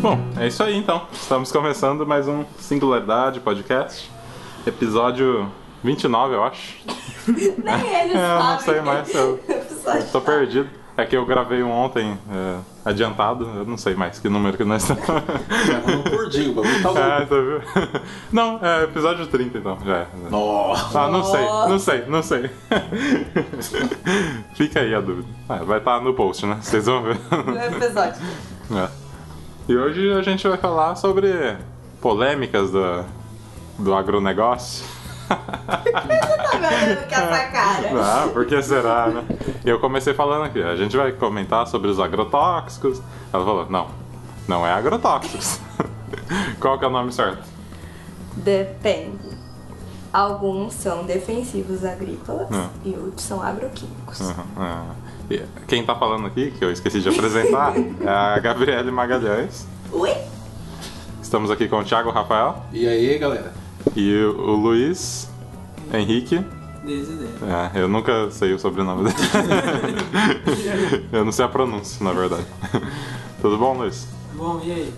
Bom, é isso aí então. Estamos começando mais um Singularidade Podcast. Episódio 29, eu acho. Nem eles É, eu não sei mais. Eu Episódio tô perdido. É que eu gravei um ontem é, adiantado, eu não sei mais que número que nós estamos. Gravando por dia, o bagulho tá É, louco. tá vendo? Não, é episódio 30 então, já é. Nossa. Ah, não sei, não sei, não sei. Fica aí a dúvida. Ah, vai estar no post, né? Vocês vão ver. no episódio. É. E hoje a gente vai falar sobre polêmicas do, do agronegócio. Tá me olhando com essa cara. Ah, por que será, né? Eu comecei falando aqui, a gente vai comentar sobre os agrotóxicos. Ela falou, não, não é agrotóxicos. Qual que é o nome certo? Depende. Alguns são defensivos agrícolas Ah. e outros são agroquímicos. Uhum. Quem tá falando aqui, que eu esqueci de apresentar, é a Gabriele Magalhães. Ui? Estamos aqui com o Thiago Rafael E aí, galera? e o o Luiz Henrique. É, eu nunca sei o sobrenome dele. eu não sei a pronúncia, na verdade. Tudo bom, Luiz? Bom, e aí?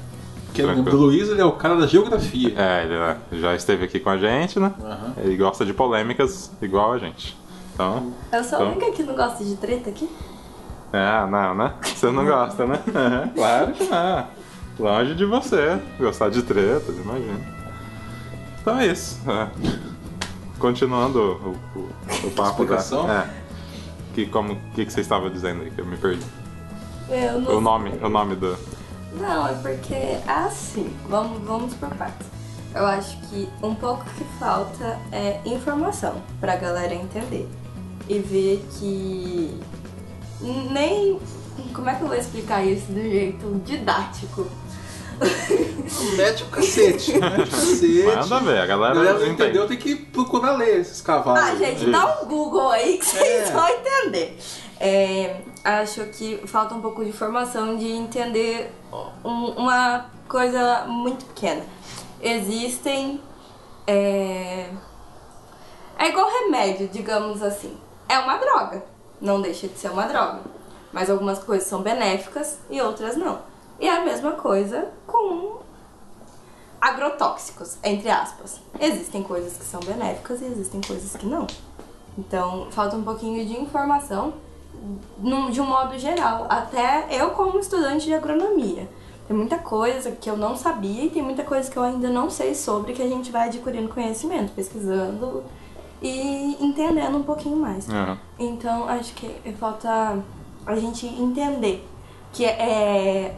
Que o Tranquilo. Luiz ele é o cara da geografia. É, ele né, já esteve aqui com a gente, né? Aham. Ele gosta de polêmicas igual a gente. Então, Eu sou a Então. única que não gosta de treta aqui? é, não, né? Você não gosta, né? É, claro que não. Longe de você gostar de tretas, imagina. Então é isso. é. Continuando o, o, o papo da. Explicação? É. Que, como, que, que você estava dizendo aí que eu me perdi? Eu não O nome, o nome do. Não, é porque é assim, vamos, vamos por partes. Eu acho que um pouco que falta é informação pra galera entender. E ver que nem. Como é que eu vou explicar isso do jeito didático? Mete o cacete. Mete o cacete. Manda ver, a galera, galera não entende. entendeu, tem que procurar ler esses cavalos. Ah, gente, Isso. dá um Google aí que vocês É. vão entender. É, acho que falta um pouco de informação de entender um- uma coisa muito pequena. Existem. É, é igual remédio, digamos assim. É uma droga. Não deixa de ser uma droga. Mas algumas coisas são benéficas e outras não. E é a mesma coisa com agrotóxicos, entre aspas. Existem coisas que são benéficas e existem coisas que não. Então, falta um pouquinho de informação de um modo geral. Até eu, como estudante de agronomia, tem muita coisa que eu não sabia e tem muita coisa que eu ainda não sei sobre que a gente vai adquirindo conhecimento, pesquisando e entendendo um pouquinho mais. Aham. Então, acho que falta a gente entender que é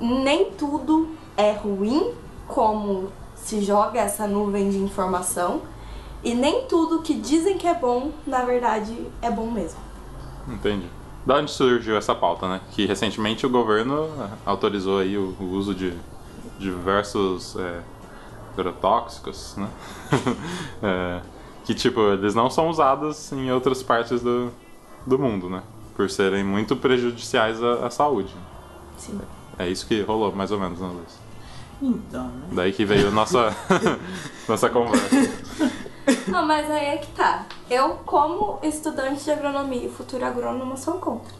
nem tudo é ruim como se joga essa nuvem de informação e nem tudo que dizem que é bom, na verdade, é bom mesmo. Entendi. Da onde surgiu essa pauta, né? Que recentemente o governo eh, autorizou aí o, o uso de diversos é, agrotóxicos, né? É, que, tipo, eles não são usados em outras partes do, do mundo, né? Por serem muito prejudiciais à, à saúde. Sim. É isso que rolou, mais ou menos, né, Luiz? Então, né? Daí que veio a nossa, nossa conversa. Não, mas aí é que tá. Eu, como estudante de agronomia e futuro agrônomo, sou contra.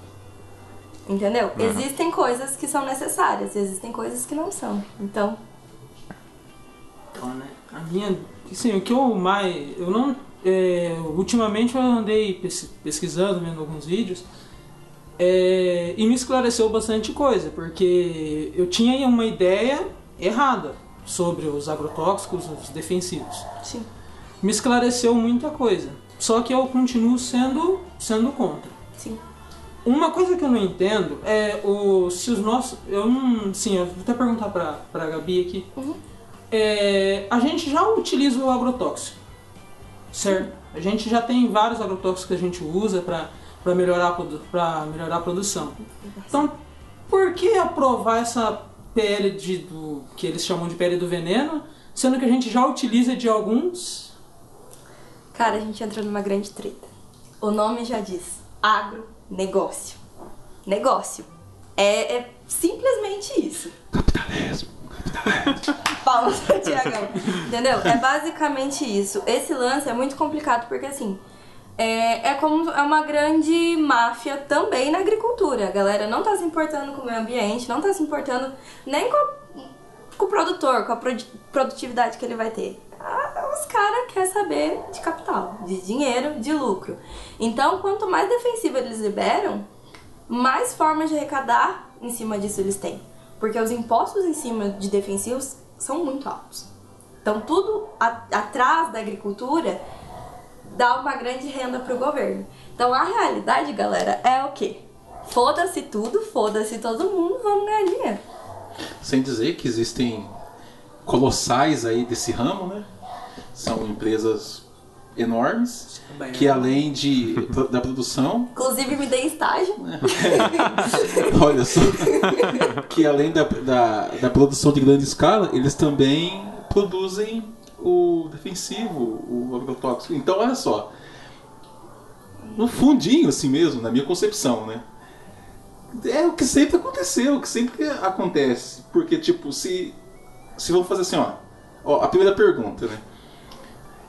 Entendeu? Existem coisas que são necessárias e existem coisas que não são. Então, Então, né? A minha. Assim, o que eu mais. Eu não. é, ultimamente eu andei pes- pesquisando, vendo alguns vídeos. é, e me esclareceu bastante coisa, porque eu tinha uma ideia errada sobre os agrotóxicos, os defensivos. sim. Me esclareceu muita coisa. Só que eu continuo sendo, sendo contra. Sim. Uma coisa que eu não entendo é o, se os nossos. Eu não. Sim, eu vou até perguntar pra, pra Gabi aqui. Uhum. É, a gente já utiliza o agrotóxico, certo? A gente já tem vários agrotóxicos que a gente usa pra, pra, melhorar, pra melhorar a produção. Então, por que aprovar essa pele de, do, que eles chamam de pele do veneno, sendo que a gente já utiliza de alguns? Cara, a gente entrou numa grande treta. O nome já diz: agronegócio. Negócio. É, é simplesmente isso. Capitalismo. Tiagão. Entendeu? É basicamente isso. Esse lance é muito complicado porque assim. é, é como é uma grande máfia também na agricultura. A galera não tá se importando com o meio ambiente, não tá se importando nem com, com o produtor, com a produ- produtividade que ele vai ter. Ah, Os caras querem saber de capital, de dinheiro, de lucro. Então, quanto mais defensivo eles liberam, mais formas de arrecadar em cima disso eles têm. Porque os impostos em cima de defensivos são muito altos. Então, tudo a- atrás da agricultura dá uma grande renda pro governo. Então, a realidade, galera, é o quê? Foda-se tudo, foda-se todo mundo, vamos ganhar dinheiro. Sem dizer que existem colossais aí desse ramo, né? São empresas enormes que além de da produção, Inclusive, me dei estágio. olha só, que além da, da, da produção de grande escala, eles também produzem o defensivo, o agrotóxico. Então, olha só, no fundinho assim mesmo, na minha concepção, né? É o que sempre aconteceu, o que sempre acontece. Porque, tipo, se, se vamos fazer assim, ó, ó a primeira pergunta, né?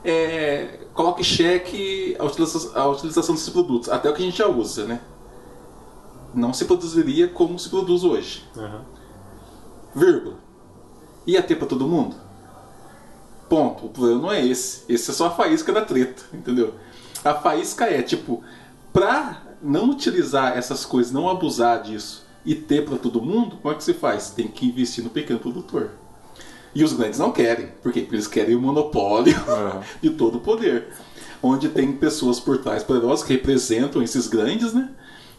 É, coloque em xeque a utilização, a utilização desses produtos, até o que a gente já usa, né? Não se produziria como se produz hoje. Aham. Vírgula. Ia ter pra todo mundo? Ponto. O problema não é esse. Esse é só a faísca da treta, entendeu? A faísca é, tipo, pra não utilizar essas coisas, não abusar disso e ter pra todo mundo, como é que se faz? Tem que investir no pequeno produtor. E os grandes não querem. Por quê? Porque eles querem o monopólio Aham. de todo o poder. Onde tem pessoas por trás poderosas que representam esses grandes, né?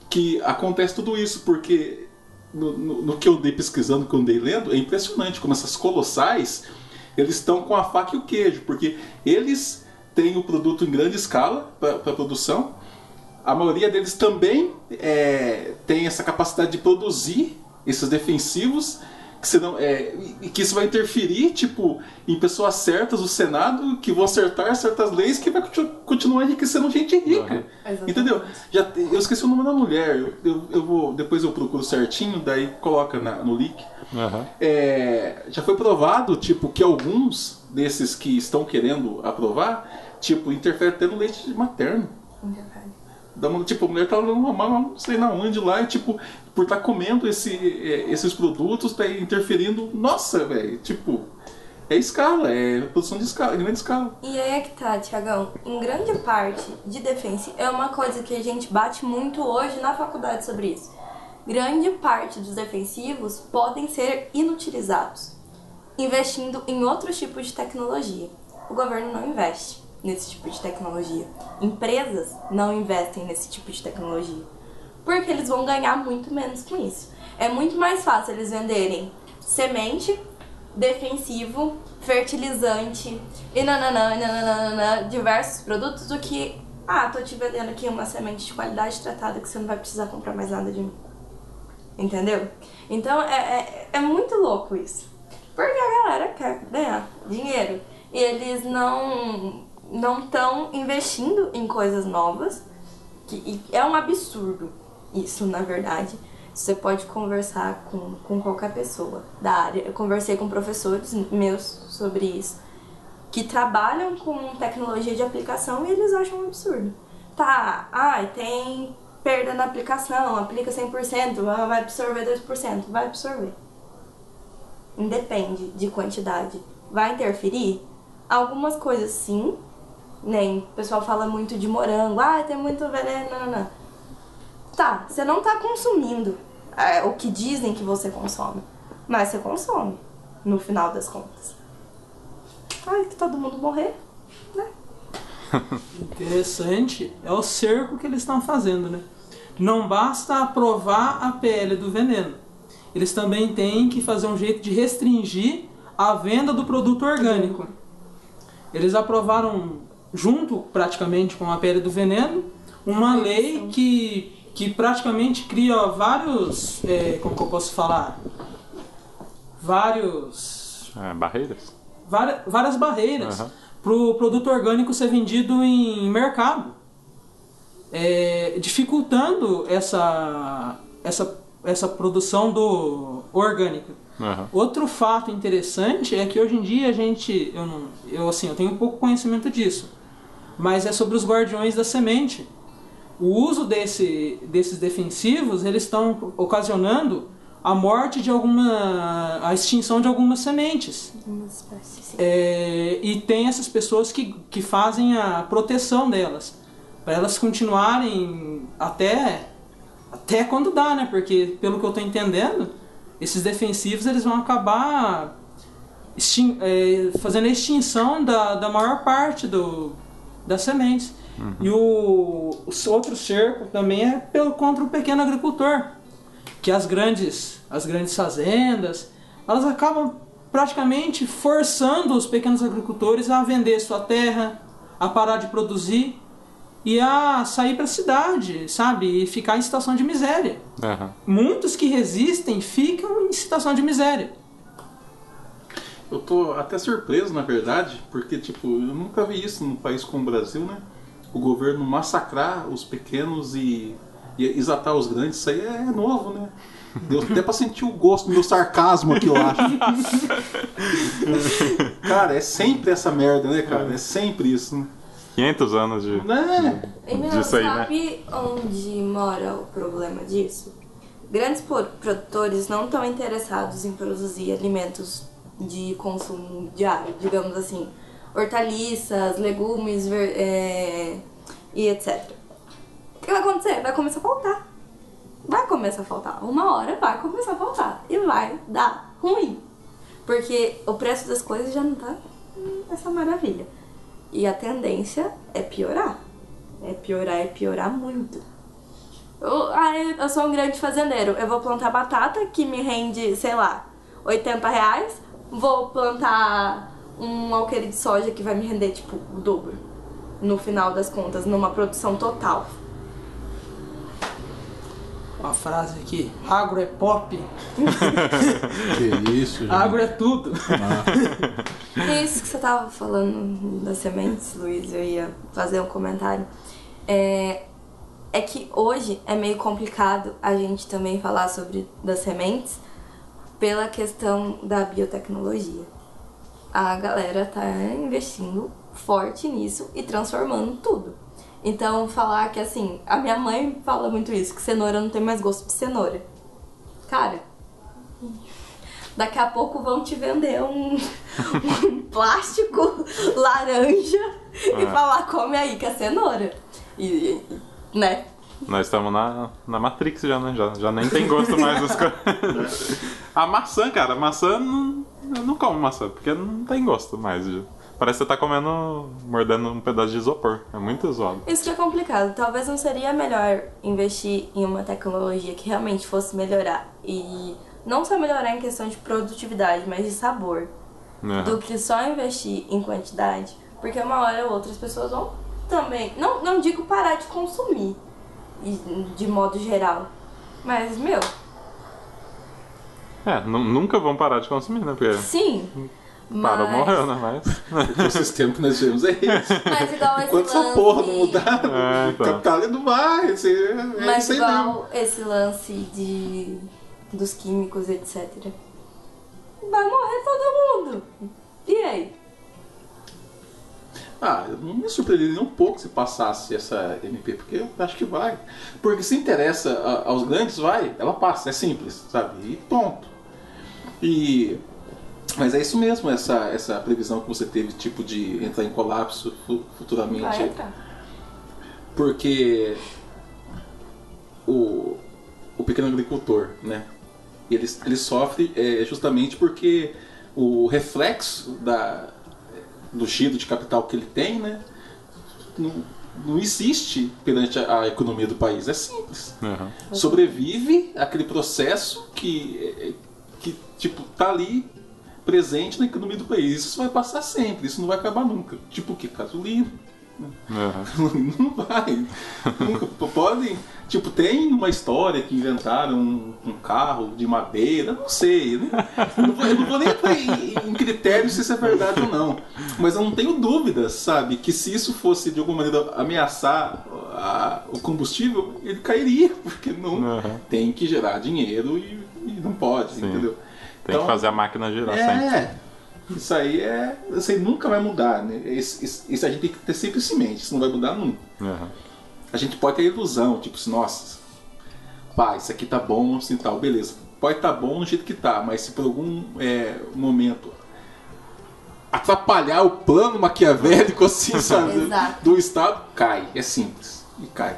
Que acontece tudo isso, porque no, no- no que eu andei pesquisando, que eu andei lendo, é impressionante como essas colossais eles estão com a faca e o queijo, porque eles têm o produto em grande escala para produção. A maioria deles também é, tem essa capacidade de produzir esses defensivos que senão, é, e- que isso vai interferir tipo em pessoas certas do Senado que vão acertar certas leis que vai continu- continuar enriquecendo gente rica. Uhum. Entendeu? Já, eu esqueci o nome da mulher. Eu, eu, eu vou depois eu procuro certinho, daí coloca na- no link. Aham. É, já foi provado tipo que alguns desses que estão querendo aprovar, tipo interfere até no leite materno. Da, mu- tipo, a mulher tá numa mala, não sei na onde lá, e tipo, por estar comendo esse, é, esses produtos, tá interferindo. Nossa, velho, tipo, é escala, é produção de escala, grande escala. E aí é que tá, Tiagão. Em grande parte de defensa, é uma coisa que a gente bate muito hoje na faculdade sobre isso. Grande parte dos defensivos podem ser inutilizados, investindo em outros tipos de tecnologia. O governo não investe nesse tipo de tecnologia. Empresas não investem nesse tipo de tecnologia. Porque eles vão ganhar muito menos com isso. É muito mais fácil eles venderem semente, defensivo, fertilizante e nananã, nananã, diversos produtos do que, ah, tô te vendendo aqui uma semente de qualidade tratada que você não vai precisar comprar mais nada de mim. Entendeu? Então é, é, é muito louco isso. Porque a galera quer ganhar dinheiro. E eles não não estão investindo em coisas novas. Que, é um absurdo isso, na verdade. Você pode conversar com, com qualquer pessoa da área. Eu conversei com professores meus sobre isso. Que trabalham com tecnologia de aplicação e eles acham um absurdo. Tá, ai, tem perda na aplicação, aplica 100%, ah, vai absorver 2%, vai absorver. Independe de quantidade. Vai interferir? Algumas coisas sim. Nem o pessoal fala muito de morango, ah, tem muito veneno, não, não. Tá, você não tá consumindo é, o que dizem que você consome. Mas você consome, no final das contas. Ai, que todo mundo morrer, né? Interessante é o cerco que eles estão fazendo, né? Não basta aprovar a PL do veneno. Eles também têm que fazer um jeito de restringir a venda do produto orgânico. Eles aprovaram, junto praticamente com a PL do veneno, uma lei que, que praticamente cria vários. é, como que eu posso falar? Vários É, barreiras? várias, várias barreiras Aham. para o produto orgânico ser vendido em mercado, É, dificultando essa, essa, essa produção do orgânica. Aham. Outro fato interessante é que hoje em dia a gente, eu não, eu assim, eu tenho pouco conhecimento disso, mas é sobre os guardiões da semente. O uso desse, desses defensivos, eles estão ocasionando a morte de alguma. a extinção de algumas sementes. É, e tem essas pessoas que, que fazem a proteção delas. Para elas continuarem até, até quando dá, né? Porque, pelo que eu estou entendendo, esses defensivos eles vão acabar extin é, fazendo a extinção da, da maior parte do, das sementes. Uhum. E o, o outro cerco também é pelo, contra o pequeno agricultor, que as grandes, as grandes fazendas, elas acabam praticamente forçando os pequenos agricultores a vender sua terra, a parar de produzir e a sair para a cidade, sabe? E ficar em situação de miséria. Uhum. Muitos que resistem ficam em situação de miséria. Eu tô até surpreso, na verdade, porque tipo, eu nunca vi isso num país como o Brasil, né? O governo massacrar os pequenos e, e exaltar os grandes, isso aí é novo, né? Deu até pra sentir o gosto do meu sarcasmo aqui, eu acho. cara, é sempre essa merda, né, cara? É sempre isso, né? 500 anos de, né? de, disso aí, sabe né? onde mora o problema disso? Grandes produtores não estão interessados em produzir alimentos de consumo diário, digamos assim, hortaliças, legumes é, e etc. O que vai acontecer? Vai começar a faltar. Vai começar a faltar. Uma hora vai começar a faltar. E vai dar ruim. Porque o preço das coisas já não tá essa maravilha. E a tendência é piorar. É piorar, é piorar muito. Eu, eu sou um grande fazendeiro. Eu vou plantar batata que me rende, sei lá, 80 reais. Vou plantar um alqueire de soja que vai me render, tipo, o dobro. No final das contas, numa produção total. Uma frase aqui, agro é pop. que isso, gente. Agro é tudo. Ah. Isso que você tava falando das sementes, Luiz, eu ia fazer um comentário. É, é que hoje é meio complicado a gente também falar sobre das sementes pela questão da biotecnologia. A galera tá investindo forte nisso e transformando tudo. Então, falar que assim, a minha mãe fala muito isso, que cenoura não tem mais gosto de cenoura. Cara, daqui a pouco vão te vender um, um plástico laranja e é. falar, come aí que é cenoura. E, né? Nós estamos na, na Matrix já, né? Já, já nem tem gosto mais das coisas. a maçã, cara, a maçã não, eu não como maçã, porque não tem gosto mais. Parece que você tá comendo, mordendo um pedaço de isopor. É muito zoado. Isso que é complicado. Talvez não seria melhor investir em uma tecnologia que realmente fosse melhorar. E não só melhorar em questão de produtividade, mas de sabor. Uhum. Do que só investir em quantidade. Porque uma hora ou outra as pessoas vão também. Não, não digo parar de consumir de modo geral. Mas, meu. É, nunca vão parar de consumir, né? Porque... Sim. Parou, mas... morreu, né? Mas. o sistema que nós vivemos é esse. Mas igual esse Enquanto lance... essa porra não mudar, é, então. o capitalismo não vai. Esse, é mas igual mesmo. esse lance de dos químicos, etc. Vai morrer todo mundo. E aí? Ah, eu não me surpreenderia nem um pouco se passasse essa MP, porque eu acho que vai. Porque se interessa aos grandes, vai, ela passa, é simples, sabe? E ponto. E mas é isso mesmo, essa, essa previsão que você teve, tipo, de entrar em colapso futuramente. Vai entrar. Porque o, o pequeno agricultor, né? Ele, ele sofre é, justamente porque o reflexo da, do giro de capital que ele tem, né? Não, não existe perante a, a economia do país. É simples. Uhum. Sobrevive aquele processo que, que tipo, tá ali presente na economia do país. Isso vai passar sempre, isso não vai acabar nunca. Tipo o que? Gasolina. Uhum. não vai. Nunca. Podem. Tipo, tem uma história que inventaram um, um carro de madeira, não sei. Né? Não vou, eu não vou nem entrar em, em critérios se isso é verdade ou não. Mas eu não tenho dúvidas, sabe, que se isso fosse de alguma maneira ameaçar a, o combustível, ele cairia, porque não uhum. tem que gerar dinheiro e, e não pode, Sim. entendeu? Tem então, que fazer a máquina girar é, sempre. Isso aí é. Isso aí nunca vai mudar, né? Isso, isso- isso a gente tem que ter sempre isso em mente, isso não vai mudar nunca. Aham. A gente pode ter ilusão, tipo assim, nossa, pá, isso aqui tá bom, assim tal, beleza. Pode estar tá bom do jeito que tá, mas se por algum é, momento atrapalhar o plano maquiavélico, assim, sabe? Exato. Do Estado, cai. É simples. E cai.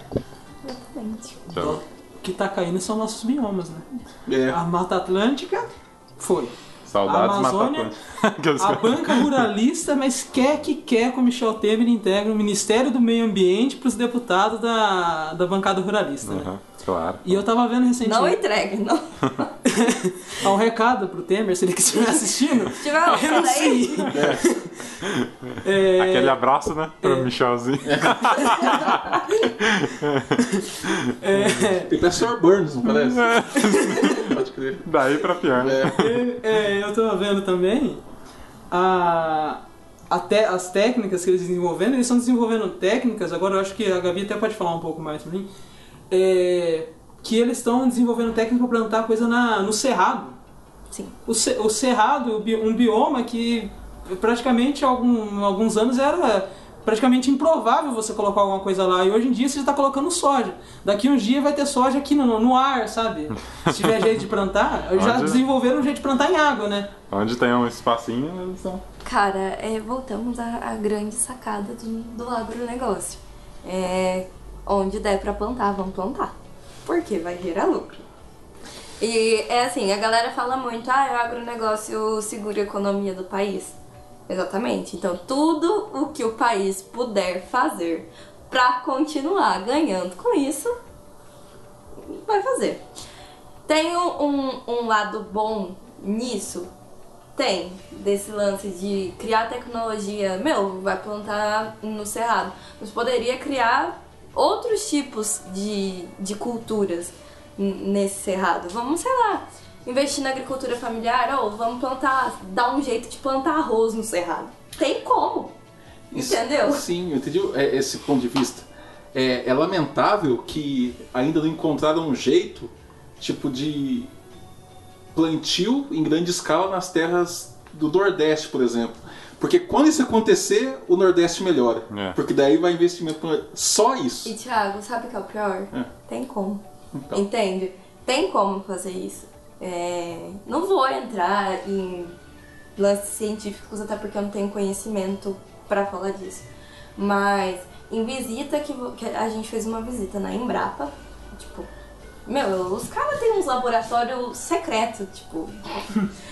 Exatamente. Então, O que tá caindo são nossos biomas, né? É, A Mata Atlântica foi. Saudades A Amazônia. A banca ruralista, mas quer que quer com Michel Temer integra o Ministério do Meio Ambiente para os deputados da, da bancada ruralista. Né? Aham, claro. E eu tava vendo Não recentemente entregue, não. há um recado pro Temer, se ele estiver assistindo. Se tiver Eu não sei. É, Aquele abraço, né? Pro É. Michelzinho. é, tem Professor Burns, não parece? Pode crer. Daí pra pior, né? É. é, eu tô vendo também a, até as técnicas que eles desenvolvendo, eles estão desenvolvendo técnicas, agora eu acho que a Gabi até pode falar um pouco mais pra mim, é, que eles estão desenvolvendo técnica para plantar coisa na, no cerrado. Sim. O, ce- o cerrado, um bioma que praticamente algum, alguns anos era praticamente improvável você colocar alguma coisa lá. E hoje em dia você está colocando soja. Daqui uns dias vai ter soja aqui no, no ar, sabe? Se tiver jeito de plantar, já Onde? desenvolveram um jeito de plantar em água, né? Onde tem um espacinho, eles são. Cara, é, voltamos à, à grande sacada do, do agronegócio. É, onde der pra plantar, vamos plantar. Porque vai gerar lucro. E é assim, a galera fala muito, ah, o agronegócio segura a economia do país. Exatamente. Então, tudo o que o país puder fazer pra continuar ganhando com isso, vai fazer. Tem um, um, lado bom nisso? Tem. Desse lance de criar tecnologia. Meu, vai plantar no cerrado. Mas poderia criar outros tipos de, de culturas nesse cerrado. Vamos, sei lá, investir na agricultura familiar ou vamos plantar, dar um jeito de plantar arroz no cerrado. Tem como. Isso- Entendeu? Sim, eu entendi é, esse ponto de vista. É, é lamentável que ainda não encontraram um jeito, tipo, de plantio em grande escala nas terras do Nordeste, por exemplo. Porque quando isso acontecer, o Nordeste melhora. É. Porque daí vai investimento só isso. E Thiago, sabe o que é o pior? É. Tem como. Então. Entende? Tem como fazer isso. É, Não vou entrar em lances científicos, até porque eu não tenho conhecimento pra falar disso. Mas em visita que, que a gente fez uma visita na Embrapa, tipo, meu, os caras têm uns laboratórios secretos, tipo.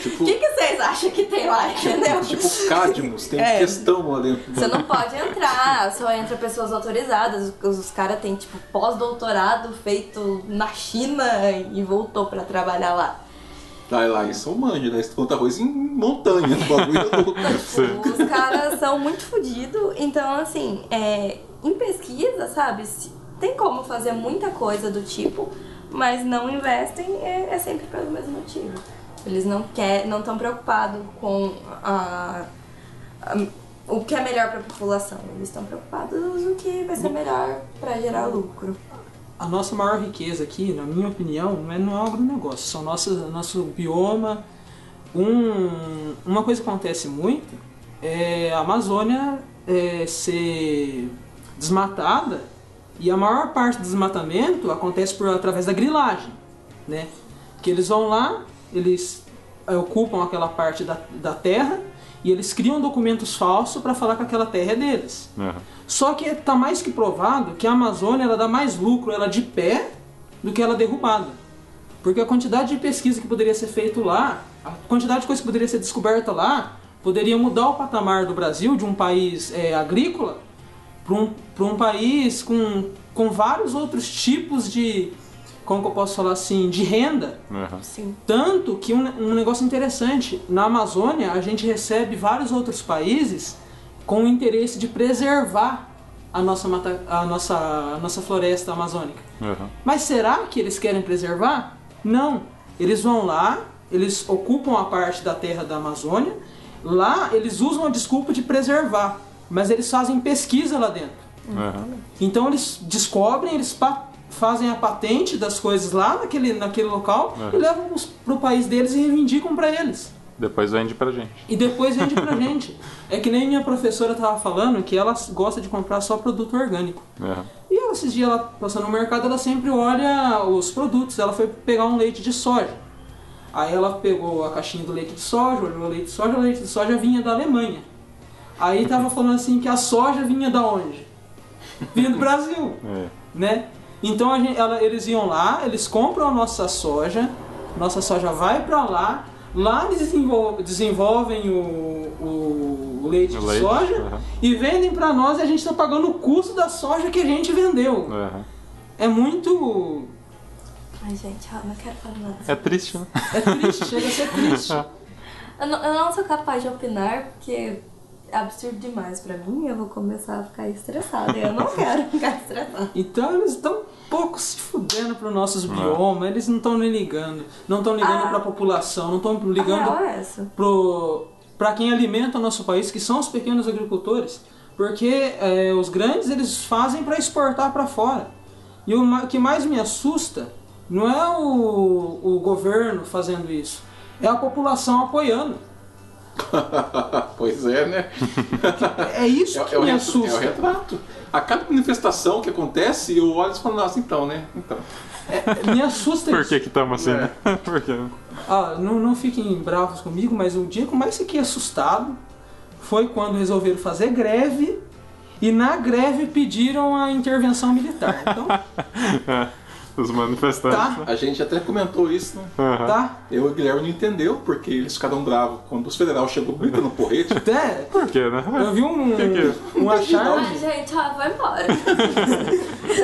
Tipo, O que, que vocês acham que tem lá, entendeu? tipo Cadmus, tem É. questão lá dentro. Você não pode entrar, só entra pessoas autorizadas. Os, os caras têm, tipo, pós-doutorado feito na China e voltou pra trabalhar lá. Lá, lá, isso é um manjo, né? Você planta arroz em montanha, o bagulho louco. Os caras são muito fodidos. Então, assim, é, em pesquisa, sabe, tem como fazer muita coisa do tipo, mas não investem é, é sempre pelo mesmo motivo. Eles não quer, não estão preocupados com a, a- o que é melhor para a população. Eles estão preocupados no que vai ser melhor para gerar lucro. A nossa maior riqueza aqui, na minha opinião, não é no agronegócio, são nosso, nosso bioma. Um, uma coisa que acontece muito é a Amazônia é, ser desmatada e a maior parte do desmatamento acontece por, através da grilagem, né? Que eles vão lá, eles eh, ocupam aquela parte da, da terra e eles criam documentos falsos para falar que aquela terra é deles. Aham. Só que está mais que provado que a Amazônia ela dá mais lucro ela de pé do que ela derrubada. Porque a quantidade de pesquisa que poderia ser feito lá, a quantidade de coisa que poderia ser descoberta lá, poderia mudar o patamar do Brasil de um país é, agrícola para um, pra um país com, com vários outros tipos de, como que eu posso falar assim, de renda. Sim. Tanto que um, um negócio interessante, na Amazônia a gente recebe vários outros países com o interesse de preservar a nossa, mata, a nossa, a nossa floresta amazônica. Aham. Mas será que eles querem preservar? Não. Eles vão lá, eles ocupam a parte da terra da Amazônia, lá eles usam a desculpa de preservar, mas eles fazem pesquisa lá dentro. Aham. Então eles descobrem, eles fazem a patente das coisas lá naquele, naquele local Uhum. e levam para o país deles e reivindicam para eles. Depois vende pra gente. e depois vende pra gente. É que nem minha professora tava falando que ela gosta de comprar só produto orgânico. É. E ela, esses dias, ela passando no mercado, ela sempre olha os produtos. Ela foi pegar um leite de soja. Aí ela pegou a caixinha do leite de soja, olhou o leite de soja, o leite de soja vinha da Alemanha. Aí tava falando assim que a soja vinha da onde? Vinha do Brasil, É. né? Então a gente- ela- eles iam lá, eles compram a nossa soja, nossa soja vai pra lá, lá eles desenvol- desenvolvem o, o- leite O de leite, soja aham. e vendem pra nós e a gente tá pagando o custo da soja que a gente vendeu. É. É muito. Ai, gente, ó, não quero falar nada. É triste, né? É triste, chega a ser triste. Eu não, eu não sou capaz de opinar porque é absurdo demais pra mim. Eu vou começar a ficar estressada. E eu não quero ficar estressada. Então eles estão pouco se fudendo para nossos biomas, eles não estão nem ligando. Não estão ligando Ah. para a população, não estão ligando é essa. pro para quem alimenta o nosso país, que são os pequenos agricultores, porque é, os grandes eles fazem para exportar para fora. E o que mais me assusta não é o, o governo fazendo isso, é a população apoiando. pois é, né? É isso É, que é me assusta. é o retrato. A cada manifestação que acontece, eu olho e falo, nossa, então, né? Então. Me assusta Por isso. que que estamos assim, É. né? Por quê? Ah, não, não fiquem bravos comigo, mas o dia que eu mais fiquei assustado foi quando resolveram fazer greve e na greve pediram a intervenção militar. Então, É. Os manifestantes. Tá. né? A gente até comentou isso, né? Aham. tá? Eu e o Guilherme não entendeu, porque eles ficaram bravos quando os federal chegou gritando porrete. Até Por quê, né? eu vi um, que uma Ai, charge, gente, ó, vai embora.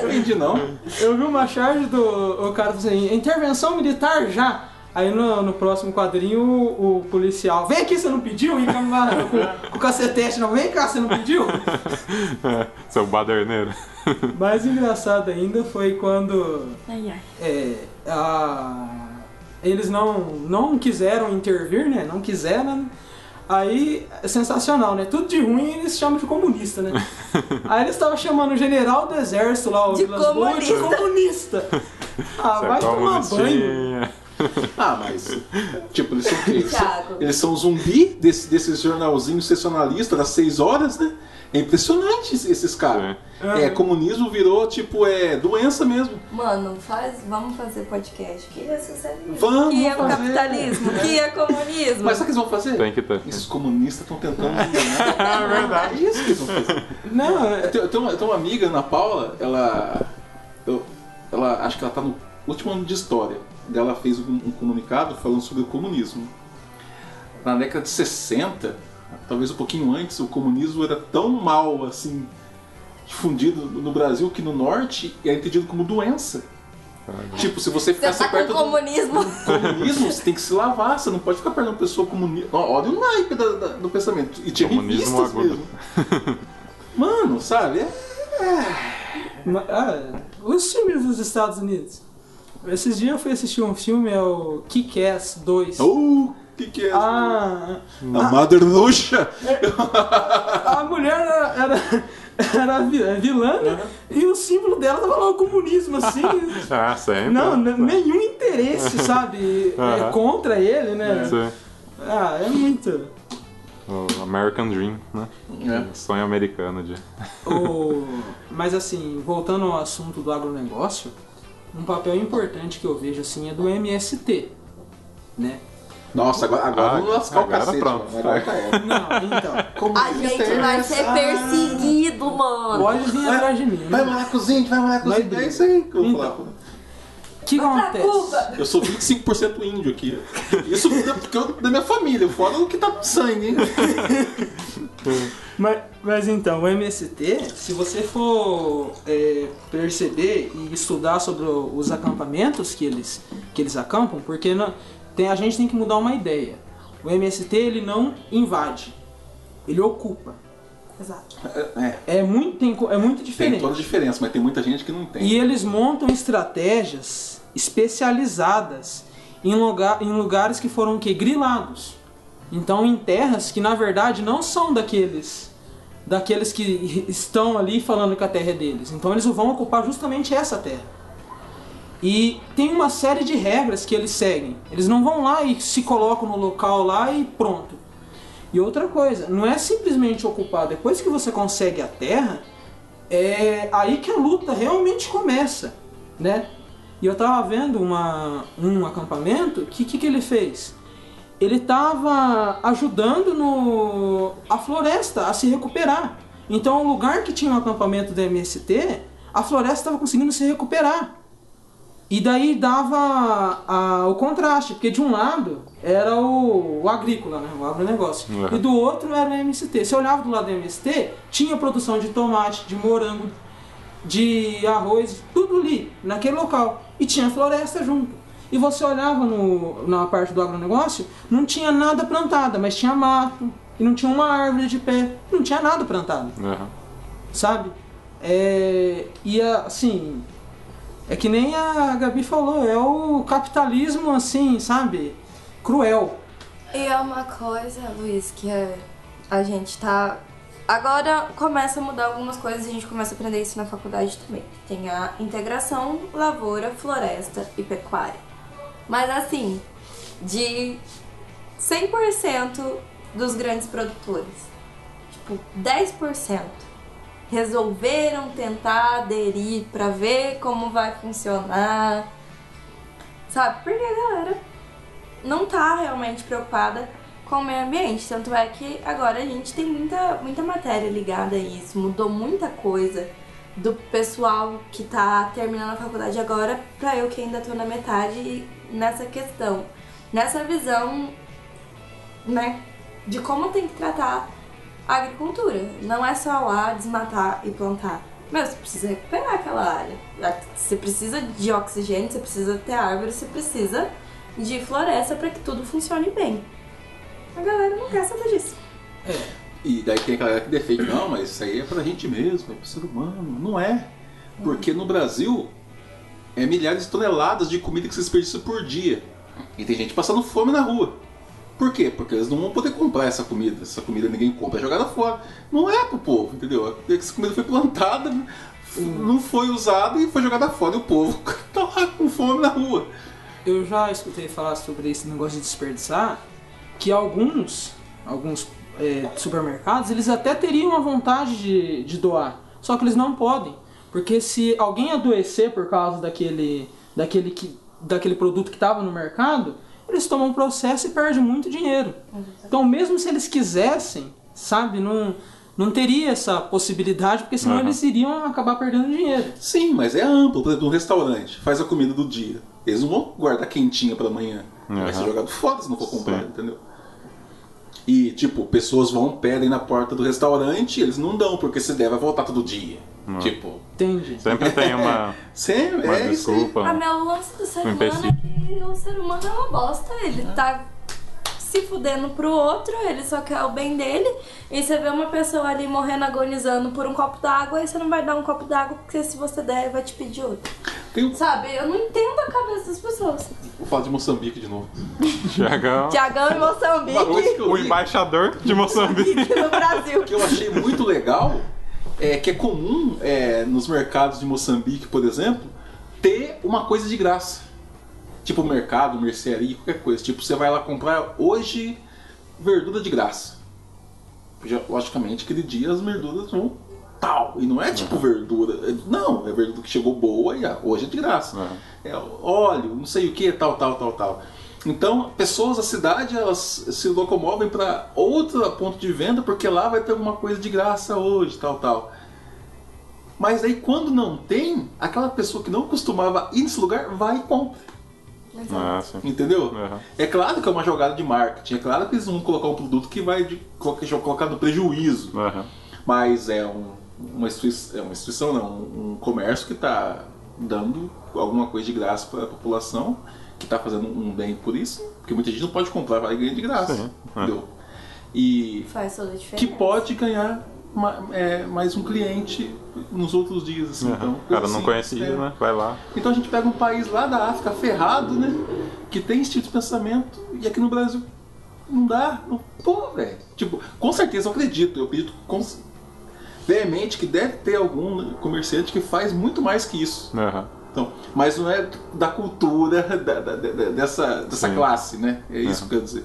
Entendi, não. eu vi uma charge do o cara falou assim, intervenção militar já. Aí no, no próximo quadrinho o, o policial, vem aqui, você não pediu? E lá com, com o cacetete, não, vem cá, você não pediu? É. Seu baderneiro. Mais engraçado ainda foi quando Ai, ai. é, a- eles não, não quiseram intervir, né? Não quiseram. Aí, é sensacional, né? Tudo de ruim eles chamam de comunista, né? Aí eles estavam chamando o general do exército lá, o De Vilas Boas, de comunista. comunista. Ah, vai Seu tomar banho. Ah, mas. Tipo, eles são? Eles eles são zumbi desse, desses jornalzinhos sensacionalistas das 6 horas, né? É impressionante esses caras. É, comunismo virou, tipo, é doença mesmo. Mano, faz, vamos fazer podcast. Que é socialismo? Vamos que é fazer. capitalismo? Que é comunismo? Mas sabe o que eles vão fazer? Tem que ter. Esses comunistas estão tentando enganar. É verdade. É isso que eles vão fazer. Não, Eu é- tenho, eu tenho uma, eu tenho uma amiga, Ana Paula, ela. eu- ela acho que ela tá no último ano de história. Ela fez um, um comunicado falando sobre o comunismo. Na década de 60, talvez um pouquinho antes, o comunismo era tão mal assim difundido no Brasil que no norte é entendido como doença. Tipo, se você ficasse tá perto com do comunismo? comunismo, você tem que se lavar, você não pode ficar perto de uma pessoa comunista. Olha o naipe da- da- do pensamento. E tinha Comunismo revistas agudo. mesmo. Mano, sabe? É, ma- ah, os filmes dos Estados Unidos. Esses dias eu fui assistir um filme, é o Kick-Ass 2. Oh, que que é? Ah, a Mother Luxa. a mulher era, era, era vi- é vilã né? e o símbolo dela tava lá o comunismo, assim. Ah, sempre. Não, n- nenhum interesse, sabe? É, contra ele, né? Sim. Ah, é muito. O American Dream, né? É. O sonho americano de. O... Mas assim, voltando ao assunto do agronegócio, um papel importante que eu vejo assim é do MST, né? Nossa, agora, agora Ah, vamos lascar o cacete. pronto. mano. Agora tá é. Não, então, A Comunista gente é vai ser perseguido, mano. pode vir atrás de mim. Vai né? morar com os índios, vai morar com os Vai índios. É isso aí que eu vou Então. falar. O que Vai pra acontece? Eu sou 25% índio aqui. Isso porque eu- da minha família, fora o que tá no sangue, hein? Mas, mas então, o MST, se você for é, perceber e estudar sobre os acampamentos que eles, que eles acampam, porque não- tem, a gente tem que mudar uma ideia. O MST ele não invade, ele ocupa. Exato. É, É muito, tem é muito tem diferente. toda a diferença, mas tem muita gente que não tem. E eles montam estratégias especializadas em, lugar, em lugares que foram o quê? grilados. Então em terras que na verdade não são daqueles daqueles que estão ali falando que a terra é deles. Então eles vão ocupar justamente essa terra. E tem uma série de regras que eles seguem. Eles não vão lá e se colocam no local lá e pronto. E outra coisa, não é simplesmente ocupar. Depois que você consegue a terra, é aí que a luta realmente começa, né? E eu tava vendo uma, um acampamento, o que, que, que ele fez? Ele estava ajudando no, a floresta a se recuperar. Então, o lugar que tinha o acampamento do MST, a floresta estava conseguindo se recuperar. E daí dava a, o contraste, porque de um lado era o, o agrícola, né, o agronegócio, Uhum. e do outro era o MST. Você olhava do lado do MST, tinha produção de tomate, de morango, de arroz, tudo ali, naquele local. E tinha floresta junto. E você olhava no, na parte do agronegócio, não tinha nada plantado, mas tinha mato, e não tinha uma árvore de pé, não tinha nada plantado Aham. sabe? É, e assim, é que nem a Gabi falou, é o capitalismo assim, sabe? Cruel. E é uma coisa, Luiz, que é, a gente tá. Agora começa a mudar algumas coisas e a gente começa a aprender isso na faculdade também. Tem a integração lavoura, floresta e pecuária. Mas assim, de 100% dos grandes produtores, tipo 10% resolveram tentar aderir pra ver como vai funcionar. Sabe? Porque a galera não tá realmente preocupada com o meio ambiente. Tanto é que agora a gente tem muita, muita matéria ligada a isso, mudou muita coisa do pessoal que tá terminando a faculdade agora pra eu que ainda tô na metade nessa questão. Nessa visão, né, de como tem que tratar a agricultura. Não é só lá desmatar e plantar. Meu, você precisa recuperar aquela área. Você precisa de oxigênio, você precisa ter árvore, você precisa de floresta para que tudo funcione bem. A galera não quer saber disso. E daí tem aquela que defende, não, mas isso aí é pra gente mesmo, é pro ser humano. Não é. Porque no Brasil é milhares de toneladas de comida que se desperdiça por dia. E tem gente passando fome na rua. Por quê? Porque eles não vão poder comprar essa comida. Essa comida ninguém compra, é jogada fora. Não é pro povo, entendeu? Essa comida foi plantada, não foi usada e foi jogada fora. E o povo tá lá com fome na rua. Eu já escutei falar sobre esse negócio de desperdiçar, que alguns, alguns é, supermercados, eles até teriam a vontade de, de doar, só que eles não podem, porque se alguém adoecer por causa daquele, daquele, que, daquele produto que estava no mercado, eles tomam um processo e perdem muito dinheiro. Então, mesmo se eles quisessem, sabe, não, não teria essa possibilidade, porque senão Aham. eles iriam acabar perdendo dinheiro. Sim, mas é amplo. Por exemplo, um restaurante faz a comida do dia. Eles não vão guardar quentinha pra amanhã. Vai ser jogado fora se não for comprado, entendeu? E, tipo, pessoas vão, pedem na porta do restaurante, eles não dão, porque você deve voltar todo dia. Tipo, Entende? Sempre tem uma, sempre uma é desculpa. A meu lance do ser Um humano é que o ser humano é uma bosta. Ele tá se fudendo pro outro, ele só quer o bem dele. E você vê uma pessoa ali morrendo, agonizando por um copo d'água, e você não vai dar um copo d'água, porque se você der, ele vai te pedir outro. Tem Sabe? Eu não entendo a cabeça das pessoas. Vou falar de Moçambique de novo. Tiagão, Tiagão e Moçambique o embaixador de Moçambique. aqui no Brasil. que eu achei muito legal é que é comum é, nos mercados de Moçambique, por exemplo, ter uma coisa de graça. Tipo mercado, mercearia, qualquer coisa. Tipo, você vai lá comprar hoje verdura de graça. Já, logicamente, aquele dia as verduras vão tal. E não é tipo verdura. é- Não, é verdura que chegou boa e ah, hoje é de graça. Uhum. É óleo, não sei o que, tal, tal, tal, tal. Então, pessoas da cidade elas se locomovem para outro ponto de venda porque lá vai ter alguma coisa de graça hoje, tal, tal. Mas aí quando não tem, aquela pessoa que não costumava ir nesse lugar vai e compra. Ah, sim. Entendeu? Uhum. É claro que é uma jogada de marketing, é claro que eles vão colocar um produto que vai de, colocar, colocar no prejuízo. Uhum. Mas é um- uma instituição, é uma instituição não, um comércio que está dando alguma coisa de graça para a população, que está fazendo um bem por isso, porque muita gente não pode comprar, vai ganhar de graça. Sim, é. Entendeu? E Faz toda a diferença. que pode ganhar ma- é, mais um cliente nos outros dias. Assim, então, Uhum. O cara coisa não assim, conhecia, é. né? Vai lá. Então a gente pega um país lá da África ferrado, né? Que tem esse tipo de pensamento, e aqui no Brasil não dá. Não, pô, velho. Tipo, com certeza eu acredito, eu acredito com, veemente que deve ter algum comerciante que faz muito mais que isso. Uhum. Então, mas não é da cultura da- da- da- dessa, dessa Sim. classe, né? É isso Uhum. que eu quero dizer.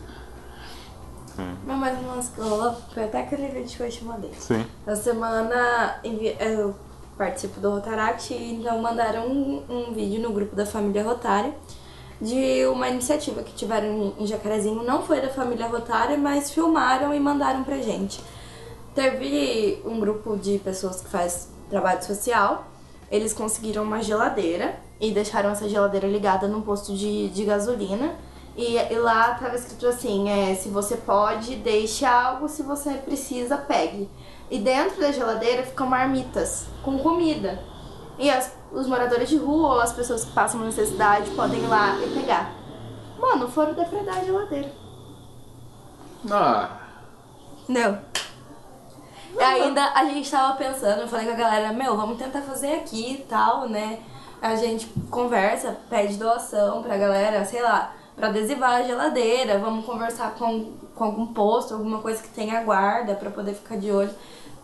Não, mas o lance que rolou foi até aquele vídeo que eu te mandei. Sim. Na semana eu participo do Rotaract e então mandaram um, um vídeo no grupo da família Rotária de uma iniciativa que tiveram em- em Jacarezinho. Não foi da família Rotária, mas filmaram e mandaram pra gente. Teve um grupo de pessoas que faz trabalho social. Eles conseguiram uma geladeira e deixaram essa geladeira ligada num posto de, de gasolina. E, e lá tava escrito assim, é, se você pode, deixe algo, se você precisa, pegue. E dentro da geladeira ficam marmitas com comida. E as- os moradores de rua ou as pessoas que passam necessidade podem ir lá e pegar. Mano, foram depredar a geladeira. Ah, Não. E ainda a gente tava pensando, eu falei com a galera, meu, vamos tentar fazer aqui e tal, né? A gente conversa, pede doação pra galera, sei lá, pra adesivar a geladeira, vamos conversar com, com algum posto, alguma coisa que tenha guarda pra poder ficar de olho.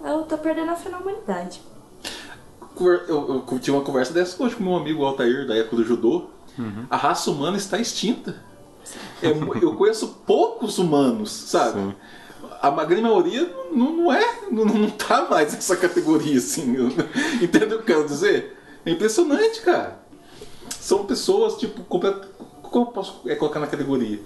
Eu tô perdendo a fé na humanidade. conver- eu, eu tive uma conversa dessa hoje com meu amigo Altair, da época do judô. A raça humana está extinta. Mu- eu conheço poucos humanos, sabe? Sim. A grande maioria não, não é, não, não tá mais nessa categoria, assim. Entendeu o que eu quero dizer? É impressionante, cara. São pessoas, tipo, complet... como eu posso é, colocar na categoria?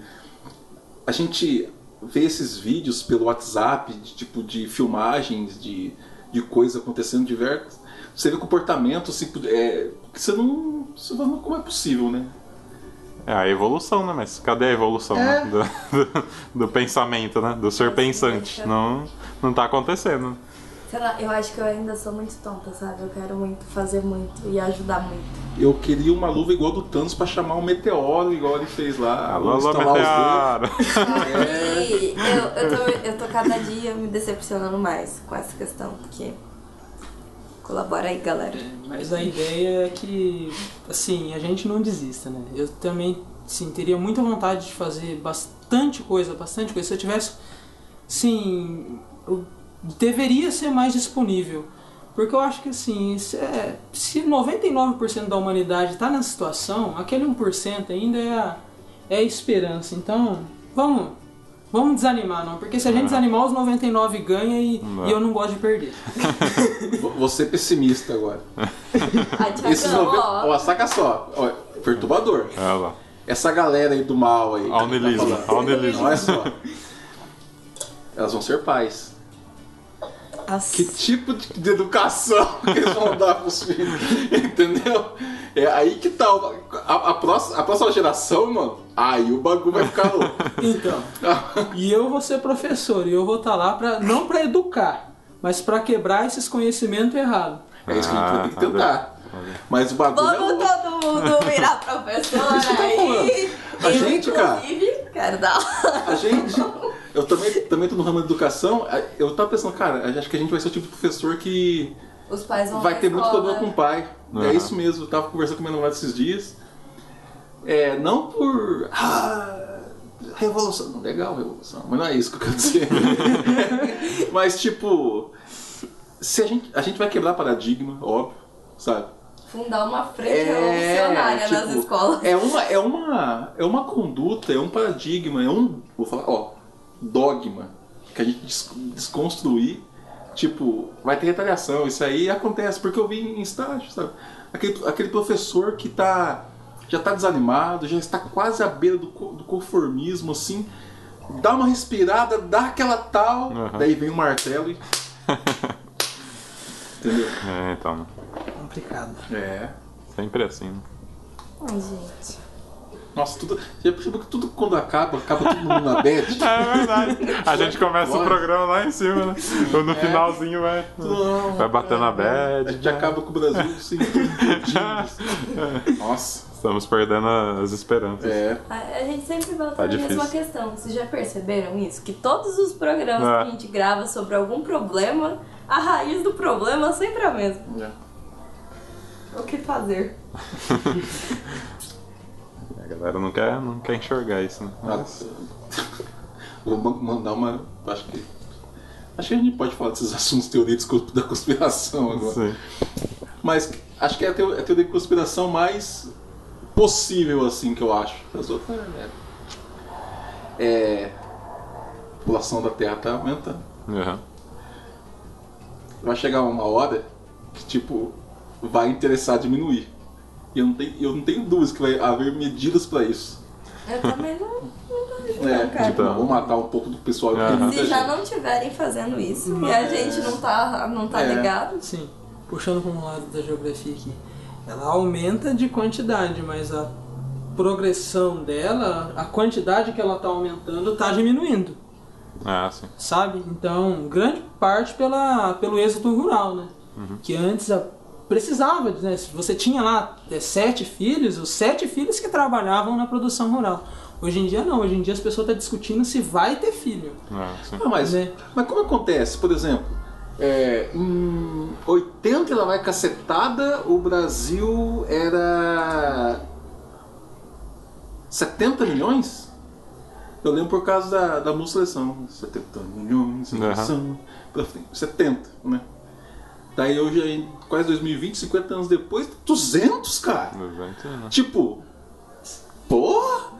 A gente vê esses vídeos pelo WhatsApp, de, tipo, de filmagens, de, de coisas acontecendo diversas. Você vê comportamento, assim, é, que você não. Você fala, como é possível, né? É a evolução, né? Mas cadê a evolução É. né? do, do, do pensamento, né? Do ser pensante. Não, não tá acontecendo. Sei lá, eu acho que eu ainda sou muito tonta, sabe? Eu quero muito fazer muito e ajudar muito. Eu queria uma luva igual do Thanos pra chamar um meteoro, igual ele fez lá. Alô, alô, instalar os meteoro! E eu, eu, tô, eu tô cada dia me decepcionando mais com essa questão, porque. Colabora aí, galera. Mas a ideia é que, assim, a gente não desista, né? Eu também, sim, teria muita vontade de fazer bastante coisa, bastante coisa. Se eu tivesse, sim, eu deveria ser mais disponível. Porque eu acho que, assim, se, é, se 99% da humanidade está nessa situação, aquele 1% ainda é a, é a esperança. Então, vamos, vamos desanimar, não. Porque se a gente desanimar, os 99 ganha e, e eu não gosto de perder. Vou- Vou ser pessimista agora. Esses Tiagão, 90... ó. Ó, saca só. Ó, perturbador. Lá. Essa galera aí do mal aí. Olha o nilismo. tá falando. Olha o nilismo. Olha só. Elas vão ser pais. Nossa. Que tipo de, de educação que eles vão dar pros filhos? Entendeu? É aí que tá. A, a próxima, a próxima geração, mano. Aí o bagulho vai ficar louco. Então, e eu vou ser professor e eu vou estar lá para não para educar, mas para quebrar esses conhecimentos errados. É isso que a gente vai ter que Ah, tentar. Mas o bagulho é Vamos louco. todo mundo virar tô aí. A gente, cara. Inclusive, quero dar. A gente, eu também, também tô no ramo da educação, eu tava pensando, cara, acho que a gente vai ser o tipo de professor que Os pais vão vai ter muito escola. problema com o pai. É Aham. isso mesmo, eu tava conversando com minha namorada esses dias. É, não por. Ah, revolução. Não, legal, revolução. Mas não é isso que eu quero dizer. mas tipo. Se a gente, a gente vai quebrar paradigma, óbvio, sabe? Fundar uma frente revolucionária nas tipo, escolas. É uma, é, uma, é uma conduta, é um paradigma, é um. Vou falar, ó, dogma que a gente des- desconstruir. Tipo, vai ter retaliação. Isso aí acontece, porque eu vi em estágio, sabe? Aquele, aquele professor que tá. Já tá desanimado, já está quase à beira do, co- do conformismo, assim. Dá uma respirada, dá aquela tal. Aham. Daí vem o martelo e. Entendeu? É, então. Complicado. É. Sempre assim. né? Ai, gente. Nossa, tudo. Já percebeu que tudo quando acaba, acaba todo mundo na bad? É verdade. A gente começa o programa lá em cima, né? Ou no finalzinho vai, Não, vai bater na A bad. gente acaba com o Brasil sem Nossa. Estamos perdendo as esperanças. É. A, a gente sempre volta Tá na mesma questão. Vocês já perceberam isso? Que todos os programas É. que a gente grava sobre algum problema, a raiz do problema sempre é a mesma. O que fazer? A galera não quer, não quer enxergar isso, né? Nossa. Vou ma- mandar uma. Acho que. Acho que a gente pode falar desses assuntos teóricos da conspiração agora. Sim. Mas acho que é a é a teoria de conspiração mais possível, assim, que eu acho. As outras é. é a população da Terra tá aumentando. Aham. Vai chegar uma hora que, tipo, vai interessar diminuir. E eu não tenho, eu não tenho dúvidas que vai haver medidas pra isso. Eu também não, não É, não, cara. tipo, vou matar um pouco do pessoal que tem Aham. muita Se já gente. não estiverem fazendo isso e a gente não tá, não tá É. ligado, Sim, puxando para um lado da geografia aqui. Ela aumenta de quantidade, mas a progressão dela, a quantidade que ela está aumentando, está diminuindo, Ah, sim. sabe? Então, grande parte pela, pelo êxito rural, né? Que antes a- precisava, né? Se você tinha lá é, sete filhos, os sete filhos que trabalhavam na produção rural. Hoje em dia não, hoje em dia as pessoas estão discutindo se vai ter filho. Ah. Ah, mas, Né? mas como acontece? Por exemplo, é, em 80 ela vai cacetada, o Brasil era 70 milhões? Eu lembro por causa da, da música seleção. 70 milhões seleção frente. 70, né? Daí hoje, quase 2020, 50 anos depois, 200, cara! Evento, né? Tipo, porra!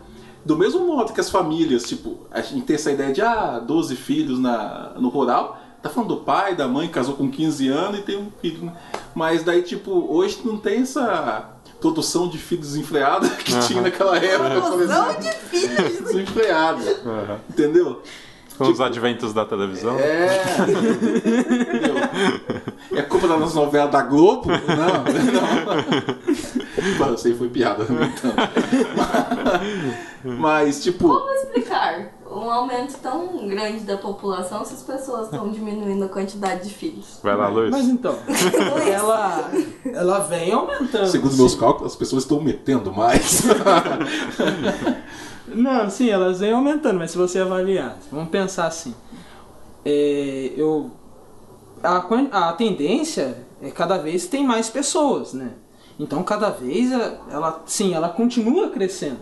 Do mesmo modo que as famílias, tipo, a gente tem essa ideia de, ah, 12 filhos na, no rural, tá falando do pai, da mãe, casou com 15 anos e tem um filho, né? Mas daí, tipo, hoje não tem essa produção de filhos desenfreada que tinha naquela época, exemplo. de filhos. Desenfreada, Aham. entendeu? Com os adventos da televisão. É. Entendeu? É culpa das novelas da Globo? Não, não. Isso aí foi piada, não tanto. Mas, tipo. Como explicar um aumento tão grande da população se as pessoas estão diminuindo a quantidade de filhos? Vai lá, Luiz. Mas então, ela, ela vem aumentando. Segundo meus cálculos, as pessoas estão metendo mais. Não, sim, elas vêm aumentando, mas se você avaliar, vamos pensar assim. é, eu, a, a tendência é cada vez tem mais pessoas, né? Então cada vez ela, sim, ela continua crescendo.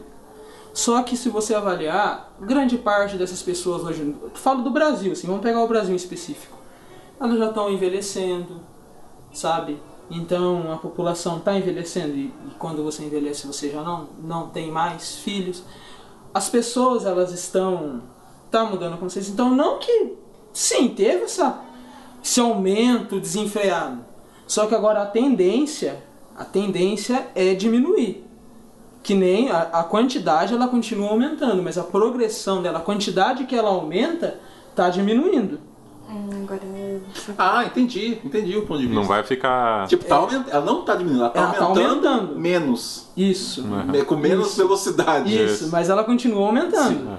Só que se você avaliar, grande parte dessas pessoas hoje, falo do Brasil, assim, vamos pegar o Brasil em específico. Elas já estão envelhecendo, sabe? Então a população está envelhecendo e, e quando você envelhece você já não, não tem mais filhos. As pessoas elas estão tá mudando a consciência. Então não que sim teve essa esse aumento desenfreado. Só que agora a tendência a tendência é diminuir. Que nem a, a quantidade ela continua aumentando, mas a progressão dela, a quantidade que ela aumenta, está diminuindo. Hum, agora eu- ah, entendi. Entendi o ponto de vista. Não vai ficar. Tipo, tá aument... ela não tá diminuindo, ela tá, Ela tá aumentando, aumentando. menos. Isso. Me- Com menos Isso. velocidade. Isso, mas ela continua aumentando.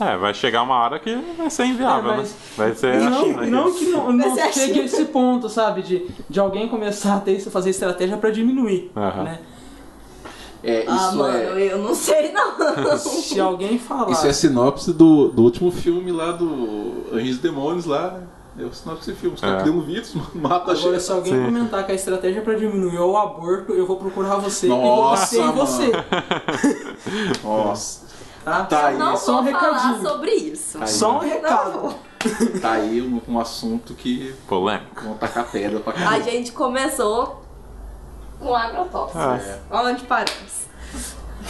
É, vai chegar uma hora que vai ser inviável, É, mas- né? Vai ser a Não, China. que- não que não, não chegue a esse ponto, sabe? De, de alguém começar a ter, fazer estratégia para diminuir. Aham. Né? É, isso Ah, mano, é. eu não sei não. Se alguém falar. Isso é sinopse do, do último filme lá do Anjos e Demônios lá. É o sinopse desse filme. Os caras É. criam um vírus, matam a Agora, gente. se alguém Sim. comentar que a estratégia para diminuir é o aborto, eu vou procurar você e Nossa, bater em mano. você. Nossa. Tá? Tá aí. Não Só um vou falar recadinho. sobre isso. Aí. Só um Não recado. Tá aí um, um assunto que Polêmico. vão tacar pedra pra A caramba. gente começou com agrotóxicos. Ah. Onde paramos?